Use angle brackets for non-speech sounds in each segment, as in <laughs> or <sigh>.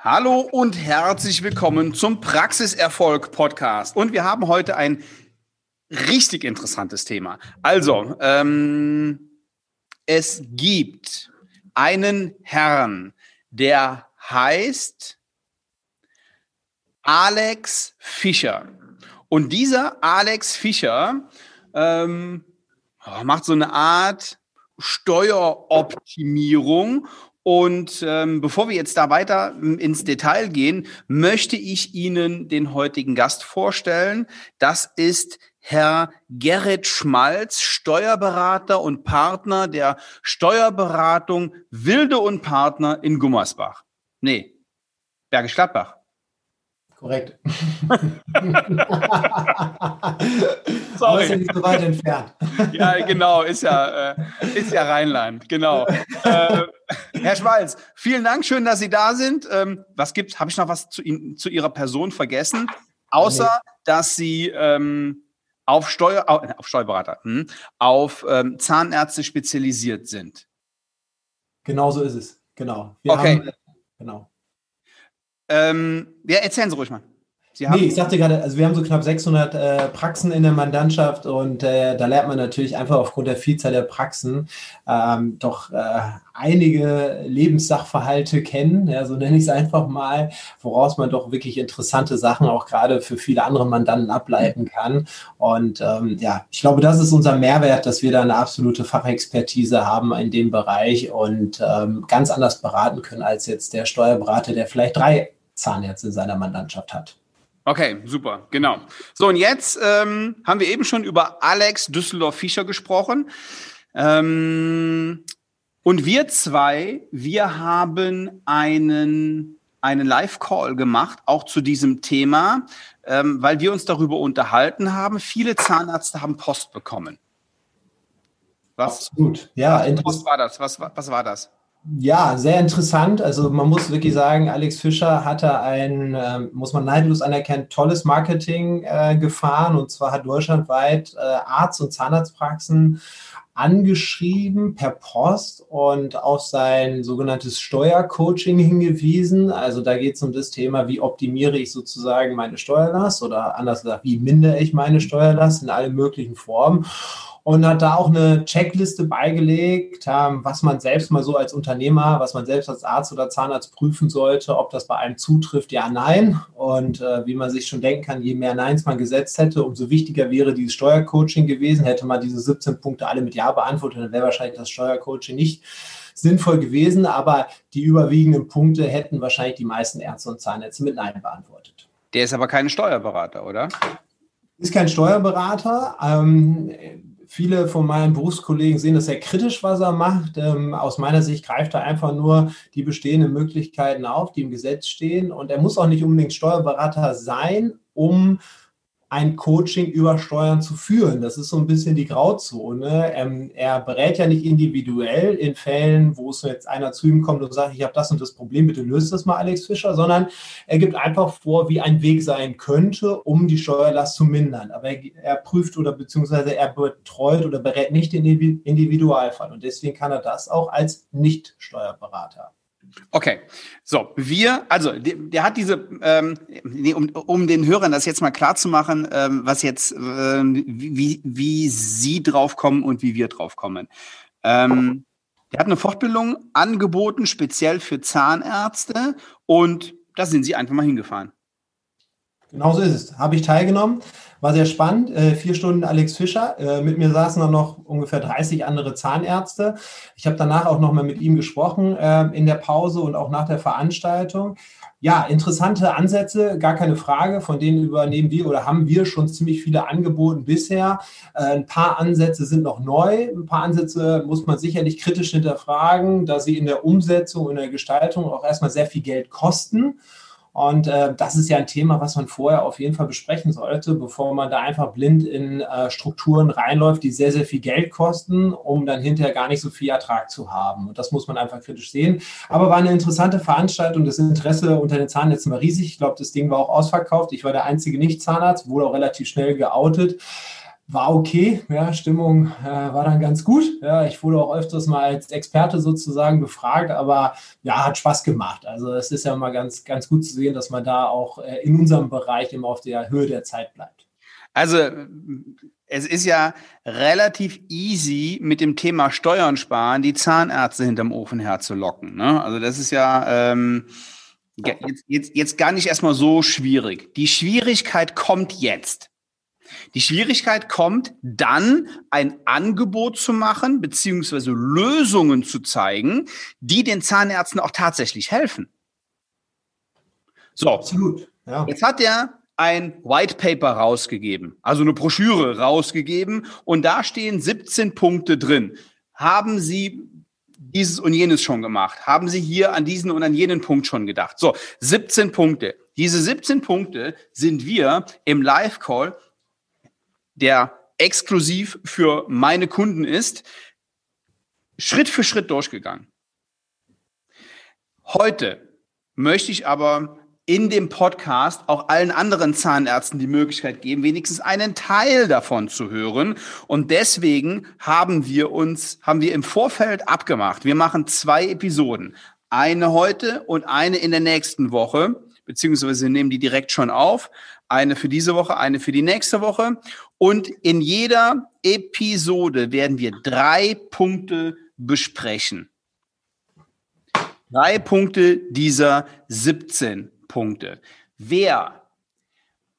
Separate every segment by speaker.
Speaker 1: Hallo und herzlich willkommen zum Praxiserfolg Podcast. Und wir haben heute ein richtig interessantes Thema. Also, ähm, es gibt einen Herrn, der heißt Alex Fischer. Und dieser Alex Fischer ähm, macht so eine Art Steueroptimierung und ähm, bevor wir jetzt da weiter ins Detail gehen, möchte ich Ihnen den heutigen Gast vorstellen. Das ist Herr Gerrit Schmalz, Steuerberater und Partner der Steuerberatung Wilde und Partner in Gummersbach. Nee, Bergisch Gladbach.
Speaker 2: Korrekt. <laughs> <laughs>
Speaker 1: Sorry. Ist ja nicht so weit entfernt. <laughs> ja, genau, ist ja, äh, ist ja Rheinland, genau. Äh, Herr Schmalz, vielen Dank, schön, dass Sie da sind. Ähm, was gibt's? Habe ich noch was zu, Ihnen, zu Ihrer Person vergessen? Außer, nee. dass Sie ähm, auf, Steuer, auf Steuerberater, hm, auf ähm, Zahnärzte spezialisiert sind.
Speaker 2: Genau so ist es. Genau.
Speaker 1: Wir okay. Haben, genau. Ähm, ja, erzählen Sie ruhig mal.
Speaker 2: Sie haben nee, ich sagte gerade, also wir haben so knapp 600 äh, Praxen in der Mandantschaft und äh, da lernt man natürlich einfach aufgrund der Vielzahl der Praxen ähm, doch äh, einige Lebenssachverhalte kennen, ja, so nenne ich es einfach mal, woraus man doch wirklich interessante Sachen auch gerade für viele andere Mandanten ableiten kann. Und ähm, ja, ich glaube, das ist unser Mehrwert, dass wir da eine absolute Fachexpertise haben in dem Bereich und ähm, ganz anders beraten können als jetzt der Steuerberater, der vielleicht drei Zahnärzte in seiner Mandantschaft hat.
Speaker 1: Okay, super, genau. So, und jetzt ähm, haben wir eben schon über Alex Düsseldorf-Fischer gesprochen. Ähm, und wir zwei, wir haben einen, einen Live-Call gemacht, auch zu diesem Thema, ähm, weil wir uns darüber unterhalten haben. Viele Zahnärzte haben Post bekommen.
Speaker 2: Was, Absolut, ja.
Speaker 1: Was war das? Was, was war das?
Speaker 2: Ja, sehr interessant. Also man muss wirklich sagen, Alex Fischer hatte ein, äh, muss man neidlos anerkennen, tolles Marketing äh, gefahren. Und zwar hat deutschlandweit äh, Arzt- und Zahnarztpraxen angeschrieben per Post und auf sein sogenanntes Steuercoaching hingewiesen. Also da geht es um das Thema, wie optimiere ich sozusagen meine Steuerlast oder anders gesagt, wie mindere ich meine Steuerlast in allen möglichen Formen und hat da auch eine Checkliste beigelegt, ähm, was man selbst mal so als Unternehmer, was man selbst als Arzt oder Zahnarzt prüfen sollte, ob das bei einem zutrifft, ja, nein. Und äh, wie man sich schon denken kann, je mehr Neins man gesetzt hätte, umso wichtiger wäre dieses Steuercoaching gewesen. Hätte man diese 17 Punkte alle mit Ja beantwortet, dann wäre wahrscheinlich das Steuercoaching nicht sinnvoll gewesen, aber die überwiegenden Punkte hätten wahrscheinlich die meisten Ärzte und Zahnärzte mit Nein beantwortet.
Speaker 1: Der ist aber kein Steuerberater, oder?
Speaker 2: Ist kein Steuerberater. Ähm, viele von meinen Berufskollegen sehen das sehr kritisch, was er macht. Ähm, aus meiner Sicht greift er einfach nur die bestehenden Möglichkeiten auf, die im Gesetz stehen. Und er muss auch nicht unbedingt Steuerberater sein, um ein Coaching über Steuern zu führen. Das ist so ein bisschen die Grauzone. Ähm, er berät ja nicht individuell in Fällen, wo es jetzt einer zu ihm kommt und sagt, ich habe das und das Problem, bitte löst das mal, Alex Fischer, sondern er gibt einfach vor, wie ein Weg sein könnte, um die Steuerlast zu mindern. Aber er, er prüft oder beziehungsweise er betreut oder berät nicht den Individualfall. Und deswegen kann er das auch als Nicht-Steuerberater.
Speaker 1: Okay, so wir, also der, der hat diese, ähm, nee, um, um den Hörern das jetzt mal klar zu machen, ähm, was jetzt, ähm, wie, wie Sie draufkommen und wie wir draufkommen. Ähm, der hat eine Fortbildung angeboten, speziell für Zahnärzte und da sind Sie einfach mal hingefahren.
Speaker 2: Genau so ist es. Habe ich teilgenommen. War sehr spannend. Äh, vier Stunden Alex Fischer. Äh, mit mir saßen dann noch ungefähr 30 andere Zahnärzte. Ich habe danach auch nochmal mit ihm gesprochen äh, in der Pause und auch nach der Veranstaltung. Ja, interessante Ansätze, gar keine Frage. Von denen übernehmen wir oder haben wir schon ziemlich viele angeboten bisher. Äh, ein paar Ansätze sind noch neu. Ein paar Ansätze muss man sicherlich kritisch hinterfragen, da sie in der Umsetzung, in der Gestaltung auch erstmal sehr viel Geld kosten. Und äh, das ist ja ein Thema, was man vorher auf jeden Fall besprechen sollte, bevor man da einfach blind in äh, Strukturen reinläuft, die sehr, sehr viel Geld kosten, um dann hinterher gar nicht so viel Ertrag zu haben. Und das muss man einfach kritisch sehen. Aber war eine interessante Veranstaltung. Das Interesse unter den Zahnärzten war riesig. Ich glaube, das Ding war auch ausverkauft. Ich war der einzige Nicht-Zahnarzt, wurde auch relativ schnell geoutet. War okay, ja, Stimmung äh, war dann ganz gut. Ja, ich wurde auch öfters mal als Experte sozusagen befragt, aber ja, hat Spaß gemacht. Also es ist ja mal ganz, ganz gut zu sehen, dass man da auch äh, in unserem Bereich immer auf der Höhe der Zeit bleibt.
Speaker 1: Also es ist ja relativ easy, mit dem Thema Steuern sparen, die Zahnärzte hinterm Ofen herzulocken. Ne? Also das ist ja ähm, jetzt, jetzt, jetzt gar nicht erstmal so schwierig. Die Schwierigkeit kommt jetzt. Die Schwierigkeit kommt dann, ein Angebot zu machen, beziehungsweise Lösungen zu zeigen, die den Zahnärzten auch tatsächlich helfen. So. Absolut. Ja. Jetzt hat er ein White Paper rausgegeben, also eine Broschüre rausgegeben und da stehen 17 Punkte drin. Haben Sie dieses und jenes schon gemacht? Haben Sie hier an diesen und an jenen Punkt schon gedacht? So, 17 Punkte. Diese 17 Punkte sind wir im Live-Call der exklusiv für meine Kunden ist, Schritt für Schritt durchgegangen. Heute möchte ich aber in dem Podcast auch allen anderen Zahnärzten die Möglichkeit geben, wenigstens einen Teil davon zu hören. Und deswegen haben wir uns, haben wir im Vorfeld abgemacht. Wir machen zwei Episoden. Eine heute und eine in der nächsten Woche, beziehungsweise nehmen die direkt schon auf. Eine für diese Woche, eine für die nächste Woche. Und in jeder Episode werden wir drei Punkte besprechen. Drei Punkte dieser 17 Punkte. Wer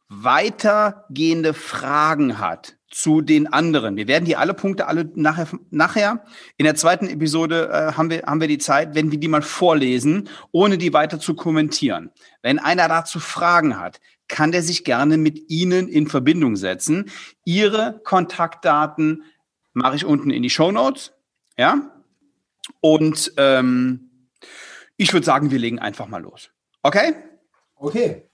Speaker 1: weitergehende Fragen hat zu den anderen, wir werden die alle Punkte alle nachher, nachher in der zweiten Episode äh, haben, wir, haben wir die Zeit, wenn wir die mal vorlesen, ohne die weiter zu kommentieren. Wenn einer dazu Fragen hat, kann der sich gerne mit Ihnen in Verbindung setzen. Ihre Kontaktdaten mache ich unten in die Show Notes. Ja? Und ähm, ich würde sagen, wir legen einfach mal los. Okay?
Speaker 2: Okay.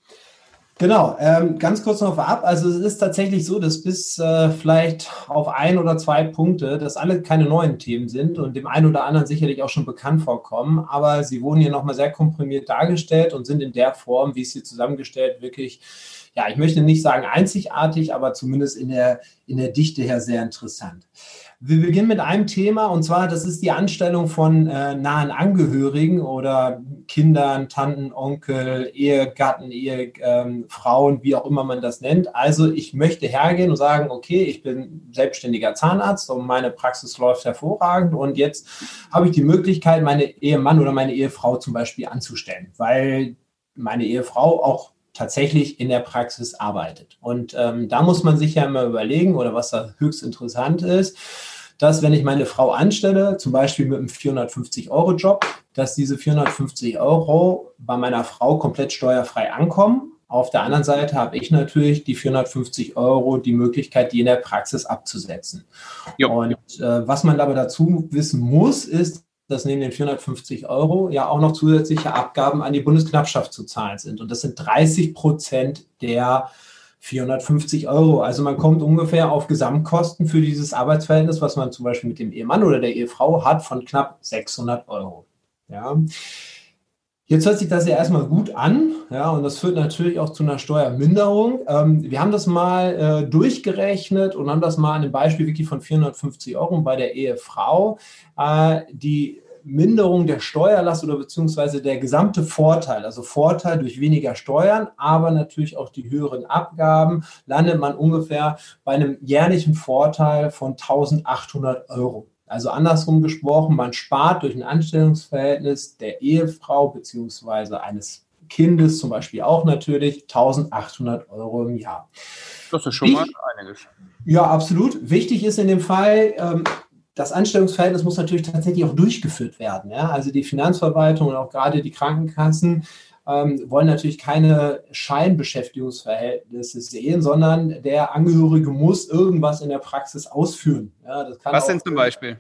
Speaker 2: Genau, ähm, ganz kurz noch vorab. Also es ist tatsächlich so, dass bis äh, vielleicht auf ein oder zwei Punkte, dass alle keine neuen Themen sind und dem einen oder anderen sicherlich auch schon bekannt vorkommen, aber sie wurden hier nochmal sehr komprimiert dargestellt und sind in der Form, wie es hier zusammengestellt, wirklich, ja, ich möchte nicht sagen einzigartig, aber zumindest in der, in der Dichte her sehr interessant. Wir beginnen mit einem Thema und zwar, das ist die Anstellung von äh, nahen Angehörigen oder Kindern, Tanten, Onkel, Ehegatten, Ehefrauen, ähm, wie auch immer man das nennt. Also ich möchte hergehen und sagen, okay, ich bin selbstständiger Zahnarzt und meine Praxis läuft hervorragend und jetzt habe ich die Möglichkeit, meine Ehemann oder meine Ehefrau zum Beispiel anzustellen, weil meine Ehefrau auch tatsächlich in der Praxis arbeitet. Und ähm, da muss man sich ja immer überlegen, oder was da höchst interessant ist, dass wenn ich meine Frau anstelle, zum Beispiel mit einem 450-Euro-Job, dass diese 450 Euro bei meiner Frau komplett steuerfrei ankommen. Auf der anderen Seite habe ich natürlich die 450 Euro die Möglichkeit, die in der Praxis abzusetzen. Jo. Und äh, was man aber dazu wissen muss, ist, dass neben den 450 Euro ja auch noch zusätzliche Abgaben an die Bundesknappschaft zu zahlen sind. Und das sind 30 Prozent der 450 Euro. Also man kommt ungefähr auf Gesamtkosten für dieses Arbeitsverhältnis, was man zum Beispiel mit dem Ehemann oder der Ehefrau hat, von knapp 600 Euro. Ja. Jetzt hört sich das ja erstmal gut an, ja, und das führt natürlich auch zu einer Steuerminderung. Ähm, wir haben das mal äh, durchgerechnet und haben das mal an dem Beispiel wirklich von 450 Euro bei der Ehefrau. Äh, die Minderung der Steuerlast oder beziehungsweise der gesamte Vorteil, also Vorteil durch weniger Steuern, aber natürlich auch die höheren Abgaben, landet man ungefähr bei einem jährlichen Vorteil von 1800 Euro. Also andersrum gesprochen, man spart durch ein Anstellungsverhältnis der Ehefrau beziehungsweise eines Kindes zum Beispiel auch natürlich 1800 Euro im Jahr.
Speaker 1: Das ist schon mal einiges.
Speaker 2: Ja, absolut. Wichtig ist in dem Fall, ähm, das Anstellungsverhältnis muss natürlich tatsächlich auch durchgeführt werden. Ja? Also die Finanzverwaltung und auch gerade die Krankenkassen ähm, wollen natürlich keine Scheinbeschäftigungsverhältnisse sehen, sondern der Angehörige muss irgendwas in der Praxis ausführen.
Speaker 1: Ja, Was denn zum Beispiel?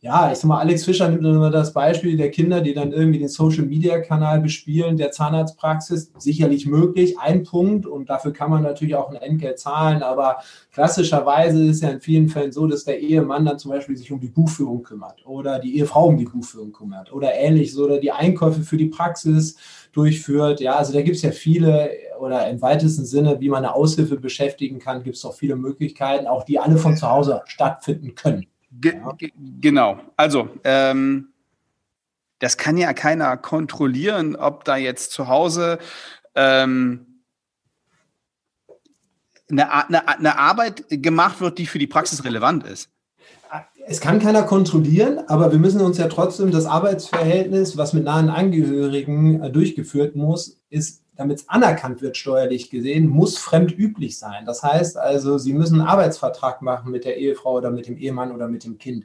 Speaker 2: Ja, ich sag mal, Alex Fischer nimmt immer das Beispiel der Kinder, die dann irgendwie den Social Media Kanal bespielen, der Zahnarztpraxis. Sicherlich möglich, ein Punkt und dafür kann man natürlich auch ein Entgelt zahlen, aber klassischerweise ist ja in vielen Fällen so, dass der Ehemann dann zum Beispiel sich um die Buchführung kümmert oder die Ehefrau um die Buchführung kümmert oder ähnliches oder die Einkäufe für die Praxis durchführt. Ja, also da gibt es ja viele oder im weitesten Sinne, wie man eine Aushilfe beschäftigen kann, gibt es auch viele Möglichkeiten, auch die alle von zu Hause stattfinden können.
Speaker 1: Ge ja. Genau. Also, ähm, das kann ja keiner kontrollieren, ob da jetzt zu Hause ähm, eine, eine, eine Arbeit gemacht wird, die für die Praxis relevant ist.
Speaker 2: Es kann keiner kontrollieren, aber wir müssen uns ja trotzdem das Arbeitsverhältnis, was mit nahen Angehörigen äh, durchgeführt muss, ist, damit es anerkannt wird steuerlich gesehen, muss fremdüblich sein. Das heißt also, Sie müssen einen Arbeitsvertrag machen mit der Ehefrau oder mit dem Ehemann oder mit dem Kind.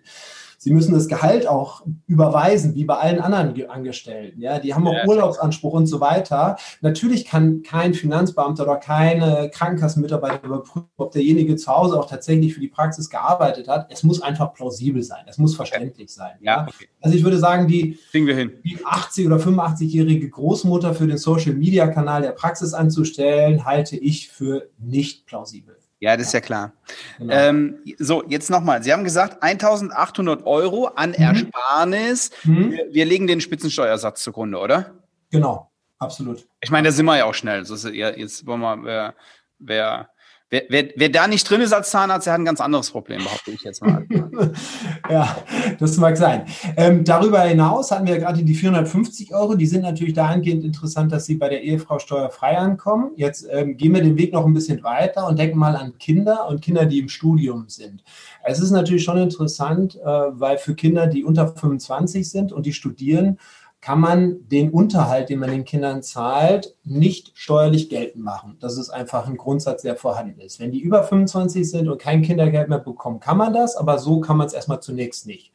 Speaker 2: Sie müssen das Gehalt auch überweisen, wie bei allen anderen Angestellten. Ja, die haben auch ja, Urlaubsanspruch und so weiter. Natürlich kann kein Finanzbeamter oder keine Krankenkassenmitarbeiter überprüfen, ob derjenige zu Hause auch tatsächlich für die Praxis gearbeitet hat. Es muss einfach plausibel sein. Es muss verständlich sein. Ja, okay. Also ich würde sagen, die, die 80 oder 85-jährige Großmutter für den Social Media Kanal der Praxis anzustellen, halte ich für nicht plausibel.
Speaker 1: Ja, das ist ja klar. Genau. Ähm, so, jetzt nochmal. Sie haben gesagt, 1800 Euro an mhm. Ersparnis. Mhm. Wir, wir, legen den Spitzensteuersatz zugrunde, oder?
Speaker 2: Genau, absolut.
Speaker 1: Ich meine, da sind wir ja auch schnell. Ja, jetzt wollen wir, wer, wer Wer, wer, wer, da nicht drin ist als Zahnarzt, der hat ein ganz anderes Problem, behaupte ich jetzt mal. <laughs>
Speaker 2: ja, das mag sein. Ähm, darüber hinaus hatten wir gerade die 450 Euro. Die sind natürlich dahingehend interessant, dass sie bei der Ehefrau steuerfrei ankommen. Jetzt ähm, gehen wir den Weg noch ein bisschen weiter und denken mal an Kinder und Kinder, die im Studium sind. Es ist natürlich schon interessant, äh, weil für Kinder, die unter 25 sind und die studieren, kann man den Unterhalt, den man den Kindern zahlt, nicht steuerlich geltend machen. Das ist einfach ein Grundsatz, der vorhanden ist. Wenn die über 25 sind und kein Kindergeld mehr bekommen, kann man das, aber so kann man es erstmal zunächst nicht.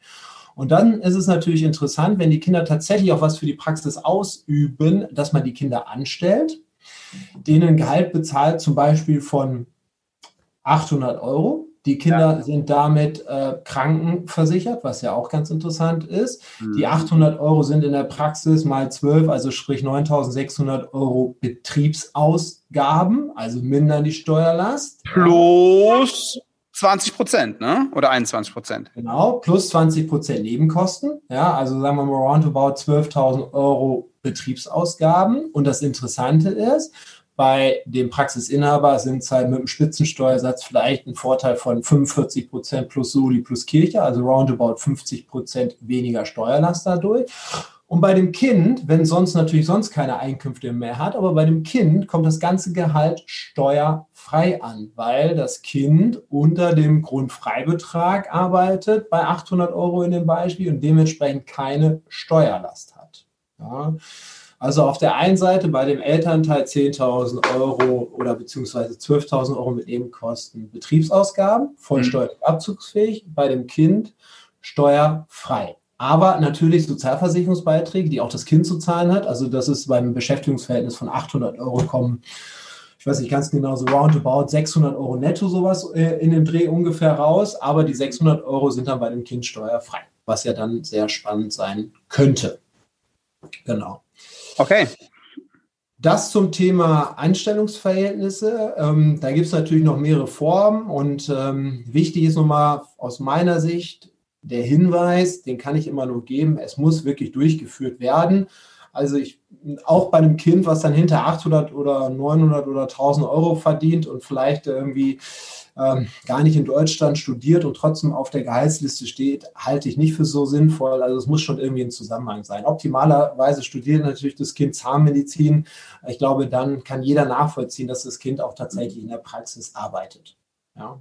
Speaker 2: Und dann ist es natürlich interessant, wenn die Kinder tatsächlich auch was für die Praxis ausüben, dass man die Kinder anstellt, denen Gehalt bezahlt, zum Beispiel von 800 Euro die Kinder ja. sind damit äh, krankenversichert, was ja auch ganz interessant ist. Mhm. Die 800 Euro sind in der Praxis mal 12, also sprich 9600 Euro Betriebsausgaben, also mindern die Steuerlast.
Speaker 1: Plus 20 Prozent, ne? Oder 21 Prozent?
Speaker 2: Genau, plus 20 Prozent Nebenkosten. Ja, also sagen wir mal roundabout 12.000 Euro Betriebsausgaben. Und das Interessante ist, bei dem Praxisinhaber sind es halt mit dem Spitzensteuersatz vielleicht ein Vorteil von 45 Prozent plus Soli plus Kirche, also roundabout 50 Prozent weniger Steuerlast dadurch. Und bei dem Kind, wenn sonst natürlich sonst keine Einkünfte mehr hat, aber bei dem Kind kommt das ganze Gehalt steuerfrei an, weil das Kind unter dem Grundfreibetrag arbeitet bei 800 Euro in dem Beispiel und dementsprechend keine Steuerlast hat. Ja. Also auf der einen Seite bei dem Elternteil 10.000 Euro oder beziehungsweise 12.000 Euro mit Nebenkosten Betriebsausgaben, voll mhm. steuerlich abzugsfähig, bei dem Kind steuerfrei. Aber natürlich Sozialversicherungsbeiträge, die auch das Kind zu zahlen hat. Also das ist beim Beschäftigungsverhältnis von 800 Euro kommen, ich weiß nicht ganz genau, so roundabout 600 Euro netto sowas äh, in dem Dreh ungefähr raus. Aber die 600 Euro sind dann bei dem Kind steuerfrei, was ja dann sehr spannend sein könnte. Genau.
Speaker 1: Okay.
Speaker 2: Das zum Thema Einstellungsverhältnisse. Ähm, da gibt es natürlich noch mehrere Formen und ähm, wichtig ist nochmal aus meiner Sicht der Hinweis, den kann ich immer nur geben, es muss wirklich durchgeführt werden. Also ich, auch bei einem Kind, was dann hinter 800 oder 900 oder 1000 Euro verdient und vielleicht irgendwie ähm, gar nicht in Deutschland studiert und trotzdem auf der Gehaltsliste steht, halte ich nicht für so sinnvoll. Also es muss schon irgendwie ein Zusammenhang sein. Optimalerweise studiert natürlich das Kind Zahnmedizin. Ich glaube, dann kann jeder nachvollziehen, dass das Kind auch tatsächlich in der Praxis arbeitet. Ja.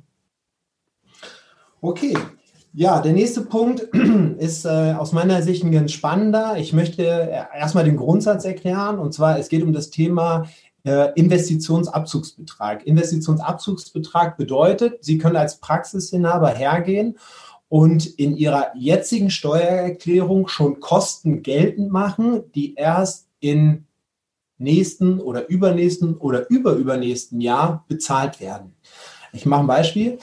Speaker 2: Okay, ja, der nächste Punkt <clears throat> ist äh, aus meiner Sicht ein ganz spannender. Ich möchte erstmal den Grundsatz erklären. Und zwar, es geht um das Thema äh, Investitionsabzugsbetrag. Investitionsabzugsbetrag bedeutet, Sie können als Praxisinhaber hergehen und in Ihrer jetzigen Steuererklärung schon Kosten geltend machen, die erst in nächsten oder übernächsten oder überübernächsten Jahr bezahlt werden. Ich mache ein Beispiel.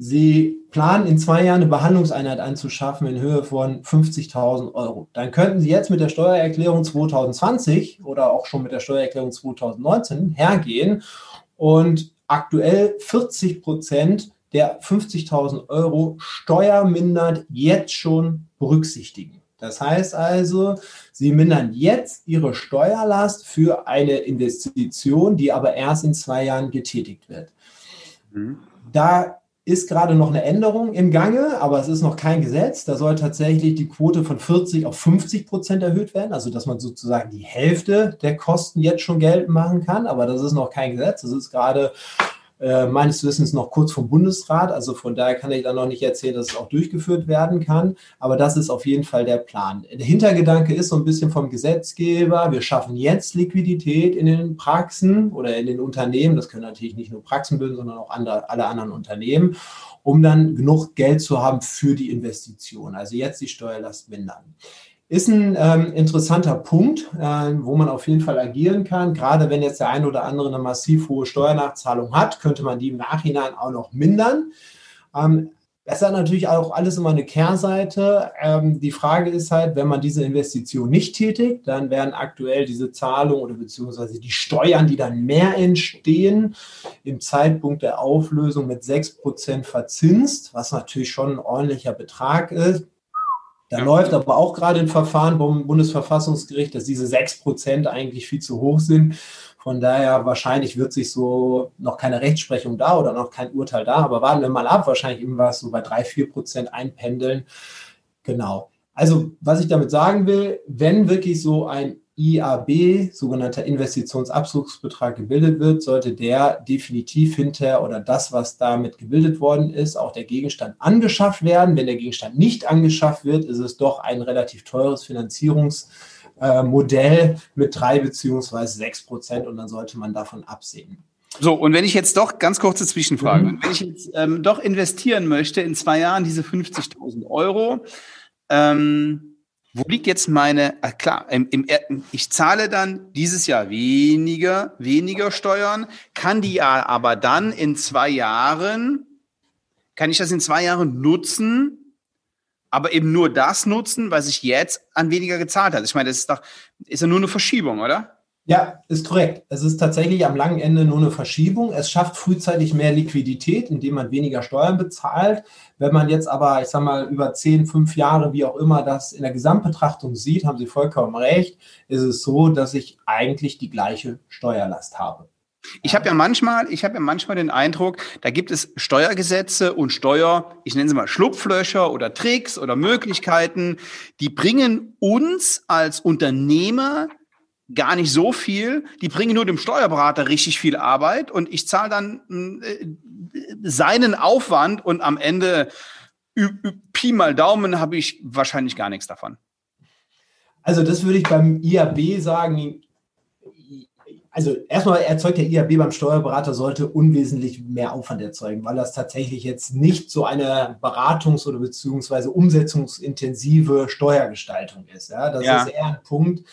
Speaker 2: Sie planen in zwei Jahren eine Behandlungseinheit anzuschaffen in Höhe von 50.000 Euro. Dann könnten Sie jetzt mit der Steuererklärung 2020 oder auch schon mit der Steuererklärung 2019 hergehen und aktuell 40 Prozent der 50.000 Euro steuermindert jetzt schon berücksichtigen. Das heißt also, Sie mindern jetzt Ihre Steuerlast für eine Investition, die aber erst in zwei Jahren getätigt wird. Mhm. Da ist gerade noch eine Änderung im Gange, aber es ist noch kein Gesetz. Da soll tatsächlich die Quote von 40 auf 50 Prozent erhöht werden, also dass man sozusagen die Hälfte der Kosten jetzt schon geltend machen kann. Aber das ist noch kein Gesetz. Das ist gerade äh, meines Wissens noch kurz vom Bundesrat. Also von daher kann ich da noch nicht erzählen, dass es auch durchgeführt werden kann. Aber das ist auf jeden Fall der Plan. Der Hintergedanke ist so ein bisschen vom Gesetzgeber. Wir schaffen jetzt Liquidität in den Praxen oder in den Unternehmen. Das können natürlich nicht nur Praxen bilden, sondern auch andere, alle anderen Unternehmen um dann genug Geld zu haben für die Investition. Also jetzt die Steuerlast mindern. Ist ein ähm, interessanter Punkt, äh, wo man auf jeden Fall agieren kann. Gerade wenn jetzt der eine oder andere eine massiv hohe Steuernachzahlung hat, könnte man die im Nachhinein auch noch mindern. Ähm, das hat natürlich auch alles immer eine Kehrseite. Ähm, die Frage ist halt, wenn man diese Investition nicht tätigt, dann werden aktuell diese Zahlungen oder beziehungsweise die Steuern, die dann mehr entstehen, im Zeitpunkt der Auflösung mit 6% verzinst, was natürlich schon ein ordentlicher Betrag ist. Da ja. läuft aber auch gerade ein Verfahren beim Bundesverfassungsgericht, dass diese 6% eigentlich viel zu hoch sind. Von daher wahrscheinlich wird sich so noch keine Rechtsprechung da oder noch kein Urteil da, aber warten wir mal ab, wahrscheinlich irgendwas so bei 3, 4 Prozent einpendeln. Genau. Also, was ich damit sagen will, wenn wirklich so ein IAB, sogenannter Investitionsabzugsbetrag, gebildet wird, sollte der definitiv hinter oder das, was damit gebildet worden ist, auch der Gegenstand angeschafft werden. Wenn der Gegenstand nicht angeschafft wird, ist es doch ein relativ teures Finanzierungsmodell mit drei beziehungsweise sechs Prozent und dann sollte man davon absehen.
Speaker 1: So, und wenn ich jetzt doch, ganz kurze Zwischenfrage, mhm. wenn ich jetzt ähm, doch investieren möchte in zwei Jahren diese 50.000 Euro, ähm, wo liegt jetzt meine, ah klar, im, im, ich zahle dann dieses Jahr weniger, weniger Steuern, kann die aber dann in zwei Jahren, kann ich das in zwei Jahren nutzen, aber eben nur das nutzen, was ich jetzt an weniger gezahlt habe. Ich meine, das ist doch, ist ja nur eine Verschiebung, oder?
Speaker 2: Ja, ist korrekt. Es ist tatsächlich am langen Ende nur eine Verschiebung. Es schafft frühzeitig mehr Liquidität, indem man weniger Steuern bezahlt. Wenn man jetzt aber, ich sage mal, über zehn, fünf Jahre, wie auch immer, das in der Gesamtbetrachtung sieht, haben Sie vollkommen recht, ist es so, dass ich eigentlich die gleiche Steuerlast habe.
Speaker 1: Ich habe ja manchmal, ich habe ja manchmal den Eindruck, da gibt es Steuergesetze und Steuer, ich nenne sie mal Schlupflöcher oder Tricks oder Möglichkeiten, die bringen uns als Unternehmer gar nicht so viel. Die bringen nur dem Steuerberater richtig viel Arbeit und ich zahle dann äh, seinen Aufwand und am Ende Pi mal Daumen habe ich wahrscheinlich gar nichts davon.
Speaker 2: Also das würde ich beim IAB sagen. Also erstmal erzeugt der IAB beim Steuerberater sollte unwesentlich mehr Aufwand erzeugen, weil das tatsächlich jetzt nicht so eine beratungs- oder beziehungsweise umsetzungsintensive Steuergestaltung ist. Ja, das ja. ist eher ein Punkt,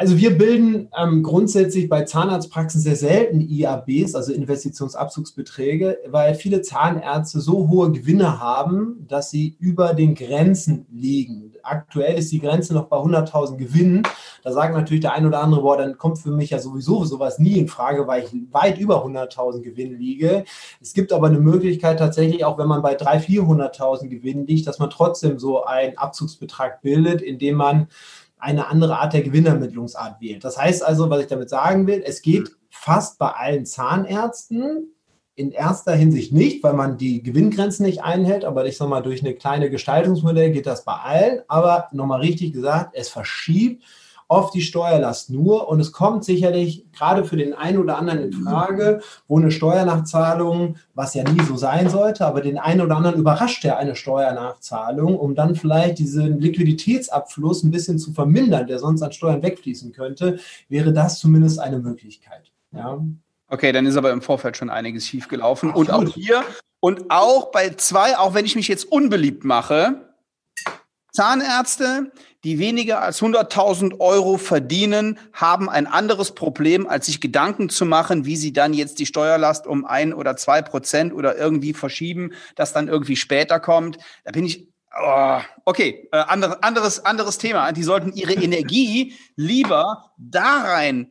Speaker 2: also wir bilden ähm, grundsätzlich bei Zahnarztpraxen sehr selten IABs, also Investitionsabzugsbeträge, weil viele Zahnärzte so hohe Gewinne haben, dass sie über den Grenzen liegen. Aktuell ist die Grenze noch bei 100.000 Gewinnen. Da sagt natürlich der ein oder andere, boah, dann kommt für mich ja sowieso sowas nie in Frage, weil ich weit über 100.000 Gewinnen liege. Es gibt aber eine Möglichkeit tatsächlich, auch wenn man bei 300.000, 400.000 Gewinnen liegt, dass man trotzdem so einen Abzugsbetrag bildet, indem man eine andere Art der Gewinnermittlungsart wählt. Das heißt also, was ich damit sagen will, es geht fast bei allen Zahnärzten in erster Hinsicht nicht, weil man die Gewinngrenzen nicht einhält, aber ich sage mal, durch eine kleine Gestaltungsmodell geht das bei allen. Aber nochmal richtig gesagt, es verschiebt oft die Steuerlast nur und es kommt sicherlich gerade für den einen oder anderen in Frage, wo eine Steuernachzahlung, was ja nie so sein sollte, aber den einen oder anderen überrascht ja eine Steuernachzahlung, um dann vielleicht diesen Liquiditätsabfluss ein bisschen zu vermindern, der sonst an Steuern wegfließen könnte, wäre das zumindest eine Möglichkeit. Ja.
Speaker 1: Okay, dann ist aber im Vorfeld schon einiges schiefgelaufen. Und auch hier und auch bei zwei, auch wenn ich mich jetzt unbeliebt mache, Zahnärzte, die weniger als 100.000 Euro verdienen, haben ein anderes Problem, als sich Gedanken zu machen, wie sie dann jetzt die Steuerlast um ein oder zwei Prozent oder irgendwie verschieben, das dann irgendwie später kommt. Da bin ich, oh, okay, äh, andere, anderes, anderes Thema. Die sollten ihre Energie lieber da rein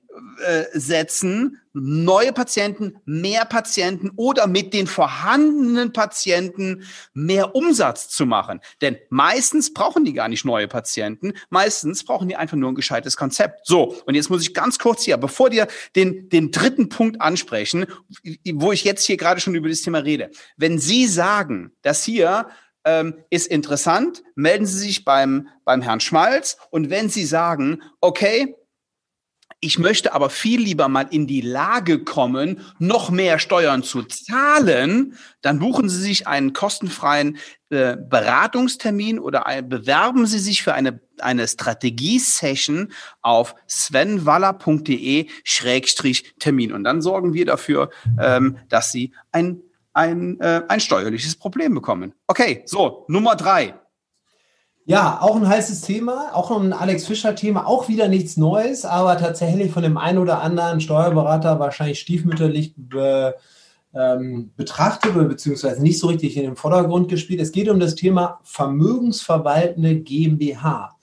Speaker 1: ansetzen, neue Patienten, mehr Patienten oder mit den vorhandenen Patienten mehr Umsatz zu machen. Denn meistens brauchen die gar nicht neue Patienten, meistens brauchen die einfach nur ein gescheites Konzept. So, und jetzt muss ich ganz kurz hier, bevor dir den, den dritten Punkt ansprechen, wo ich jetzt hier gerade schon über das Thema rede. Wenn Sie sagen, dass hier ähm, ist interessant, melden Sie sich beim, beim Herrn Schmalz und wenn Sie sagen, okay, ich möchte aber viel lieber mal in die Lage kommen, noch mehr Steuern zu zahlen. Dann buchen Sie sich einen kostenfreien äh, Beratungstermin oder ein, bewerben Sie sich für eine, eine Strategie-Session auf svenwaller.de-termin. Und dann sorgen wir dafür, ähm, dass Sie ein, ein, äh, ein steuerliches Problem bekommen. Okay, so, Nummer drei.
Speaker 2: Ja, auch ein heißes Thema, auch ein Alex Fischer-Thema, auch wieder nichts Neues, aber tatsächlich von dem einen oder anderen Steuerberater wahrscheinlich stiefmütterlich be, ähm, betrachtet oder beziehungsweise nicht so richtig in den Vordergrund gespielt. Es geht um das Thema vermögensverwaltende GmbH.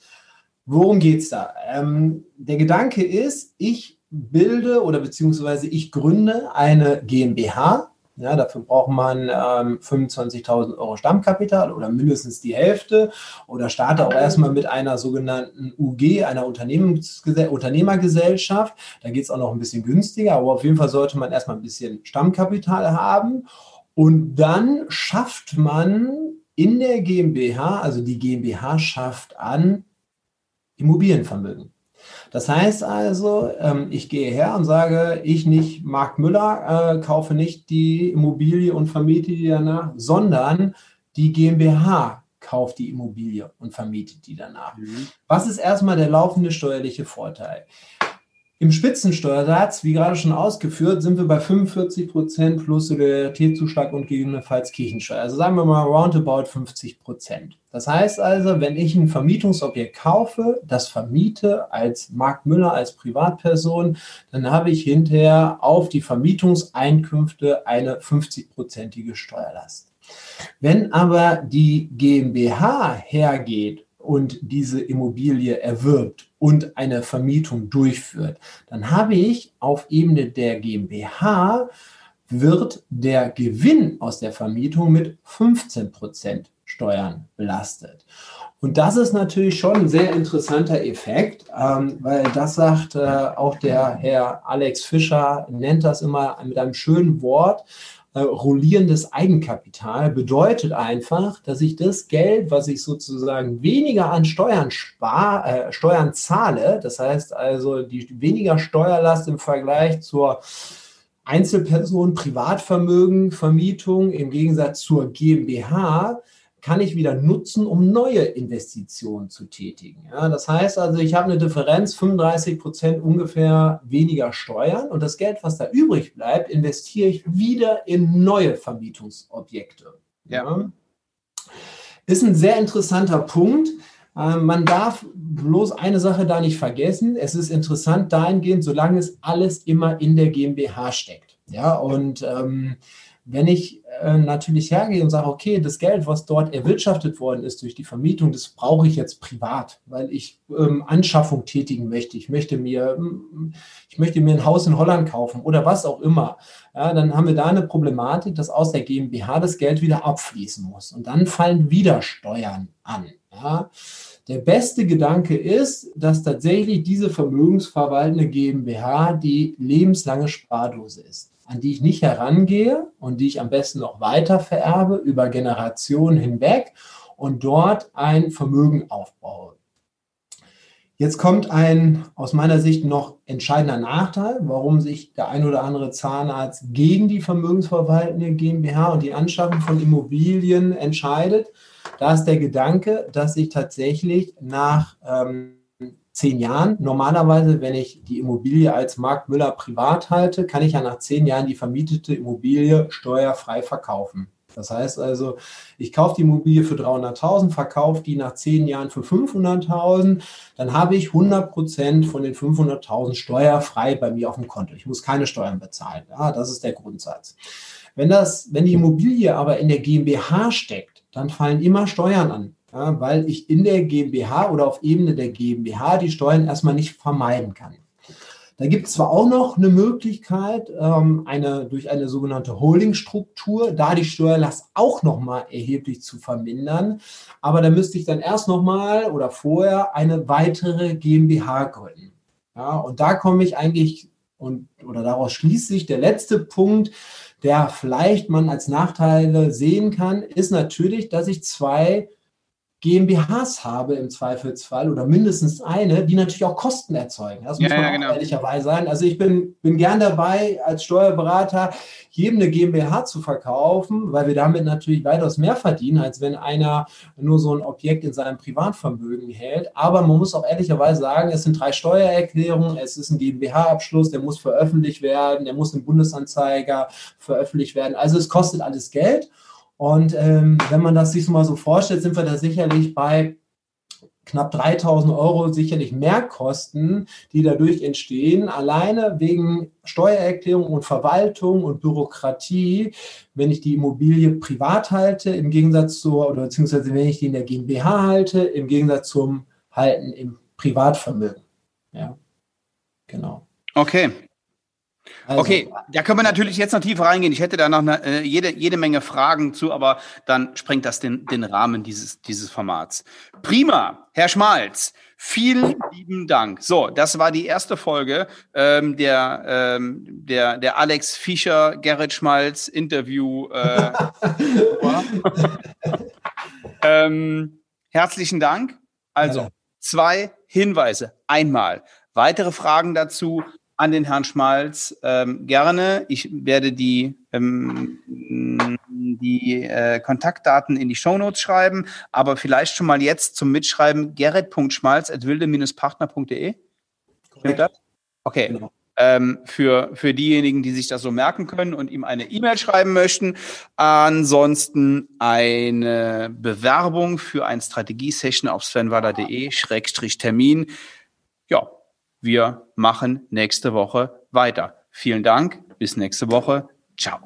Speaker 2: Worum geht es da? Ähm, der Gedanke ist, ich bilde oder beziehungsweise ich gründe eine GmbH, ja, dafür braucht man ähm, 25.000 Euro Stammkapital oder mindestens die Hälfte oder starte auch erstmal mit einer sogenannten UG, einer Unternehmergesellschaft. Da geht es auch noch ein bisschen günstiger, aber auf jeden Fall sollte man erstmal ein bisschen Stammkapital haben. Und dann schafft man in der GmbH, also die GmbH schafft an Immobilienvermögen. Das heißt also, ähm, ich gehe her und sage, ich nicht, Marc Müller, äh, kaufe nicht die Immobilie und vermiete die danach, sondern die GmbH kauft die Immobilie und vermietet die danach. Mhm. Was ist erstmal der laufende steuerliche Vorteil? Im Spitzensteuersatz, wie gerade schon ausgeführt, sind wir bei 45 Prozent plus Solidaritätszuschlag und gegebenenfalls Kirchensteuer. Also sagen wir mal roundabout 50 Prozent. Das heißt also, wenn ich ein Vermietungsobjekt kaufe, das vermiete als Mark Müller, als Privatperson, dann habe ich hinterher auf die Vermietungseinkünfte eine 50-prozentige Steuerlast. Wenn aber die GmbH hergeht und diese Immobilie erwirbt und eine Vermietung durchführt, dann habe ich auf Ebene der GmbH wird der Gewinn aus der Vermietung mit 15 Prozent Steuern belastet. Und das ist natürlich schon ein sehr interessanter Effekt, ähm, weil das sagt äh, auch der Herr Alex Fischer, nennt das immer mit einem schönen Wort, äh, rollierendes Eigenkapital bedeutet einfach, dass ich das Geld, was ich sozusagen weniger an Steuern spar, äh, Steuern zahle, das heißt also die weniger Steuerlast im Vergleich zur Einzelperson, Privatvermögen, Vermietung im Gegensatz zur GmbH, kann ich wieder nutzen, um neue Investitionen zu tätigen. Ja, das heißt also, ich habe eine Differenz 35 Prozent ungefähr weniger Steuern und das Geld, was da übrig bleibt, investiere ich wieder in neue Vermietungsobjekte. Ja. Ist ein sehr interessanter Punkt. Ähm, man darf bloß eine Sache da nicht vergessen. Es ist interessant dahingehend, solange es alles immer in der GmbH steckt. Ja, und ähm, wenn ich äh, natürlich hergehe und sage, okay, das Geld, was dort erwirtschaftet worden ist durch die Vermietung, das brauche ich jetzt privat, weil ich ähm, Anschaffung tätigen möchte. Ich möchte mir, ich möchte mir ein Haus in Holland kaufen oder was auch immer. Ja, dann haben wir da eine Problematik, dass aus der GmbH das Geld wieder abfließen muss. Und dann fallen wieder Steuern an. Ja. Der beste Gedanke ist, dass tatsächlich diese vermögensverwaltende GmbH die lebenslange Spardose ist an die ich nicht herangehe und die ich am besten noch weiter vererbe über Generationen hinweg und dort ein Vermögen aufbaue. Jetzt kommt ein aus meiner Sicht noch entscheidender Nachteil, warum sich der ein oder andere Zahnarzt gegen die vermögensverwaltende GmbH und die Anschaffung von Immobilien entscheidet. Da ist der Gedanke, dass ich tatsächlich nach ähm, zehn Jahren. Normalerweise, wenn ich die Immobilie als Mark Müller privat halte, kann ich ja nach zehn Jahren die vermietete Immobilie steuerfrei verkaufen. Das heißt also, ich kaufe die Immobilie für 300.000, verkaufe die nach zehn Jahren für 500.000, dann habe ich 100 Prozent von den 500.000 steuerfrei bei mir auf dem Konto. Ich muss keine Steuern bezahlen. Ja, das ist der Grundsatz. Wenn, das, wenn die Immobilie aber in der GmbH steckt, dann fallen immer Steuern an ja, weil ich in der GmbH oder auf Ebene der GmbH die Steuern erstmal nicht vermeiden kann. Da gibt es zwar auch noch eine Möglichkeit, ähm, eine, durch eine sogenannte Holdingstruktur, da die Steuerlast auch nochmal erheblich zu vermindern. Aber da müsste ich dann erst nochmal oder vorher eine weitere GmbH gründen. Ja, und da komme ich eigentlich und oder daraus schließt sich der letzte Punkt, der vielleicht man als Nachteile sehen kann, ist natürlich, dass ich zwei GmbHs habe im Zweifelsfall oder mindestens eine, die natürlich auch Kosten erzeugen. Das muss ja, man ja, genau. ehrlicherweise sein. Also ich bin, bin gern dabei, als Steuerberater jedem eine GmbH zu verkaufen, weil wir damit natürlich weitaus mehr verdienen, als wenn einer nur so ein Objekt in seinem Privatvermögen hält. Aber man muss auch ehrlicherweise sagen, es sind drei Steuererklärungen, es ist ein GmbH-Abschluss, der muss veröffentlicht werden, der muss im Bundesanzeiger veröffentlicht werden. Also es kostet alles Geld. Und ähm, wenn man das sich mal so vorstellt, sind wir da sicherlich bei knapp 3000 Euro sicherlich Mehrkosten, die dadurch entstehen, alleine wegen Steuererklärung und Verwaltung und Bürokratie, wenn ich die Immobilie privat halte, im Gegensatz zur, oder beziehungsweise wenn ich die in der GmbH halte, im Gegensatz zum Halten im Privatvermögen. Ja, genau.
Speaker 1: Okay, also, okay, da können wir natürlich jetzt noch tiefer reingehen. Ich hätte da noch eine, äh, jede, jede Menge Fragen zu, aber dann sprengt das den, den Rahmen dieses, dieses Formats. Prima, Herr Schmalz, vielen lieben Dank. So, das war die erste Folge ähm, der, ähm, der, der Alex Fischer, Gerrit Schmalz Interview. Äh, <laughs> ähm, herzlichen Dank. Also, zwei Hinweise. Einmal, weitere Fragen dazu an den Herrn Schmalz ähm, gerne. Ich werde die, ähm, die äh, Kontaktdaten in die Shownotes schreiben, aber vielleicht schon mal jetzt zum Mitschreiben gerrit.schmalz.wilde-partner.de. Okay. Genau. Ähm, für, für diejenigen, die sich das so merken können und ihm eine E-Mail schreiben möchten. Ansonsten eine Bewerbung für ein Strategie-Session auf svenwader.de-termin. Ja, wir machen nächste Woche weiter. Vielen Dank. Bis nächste Woche. Ciao.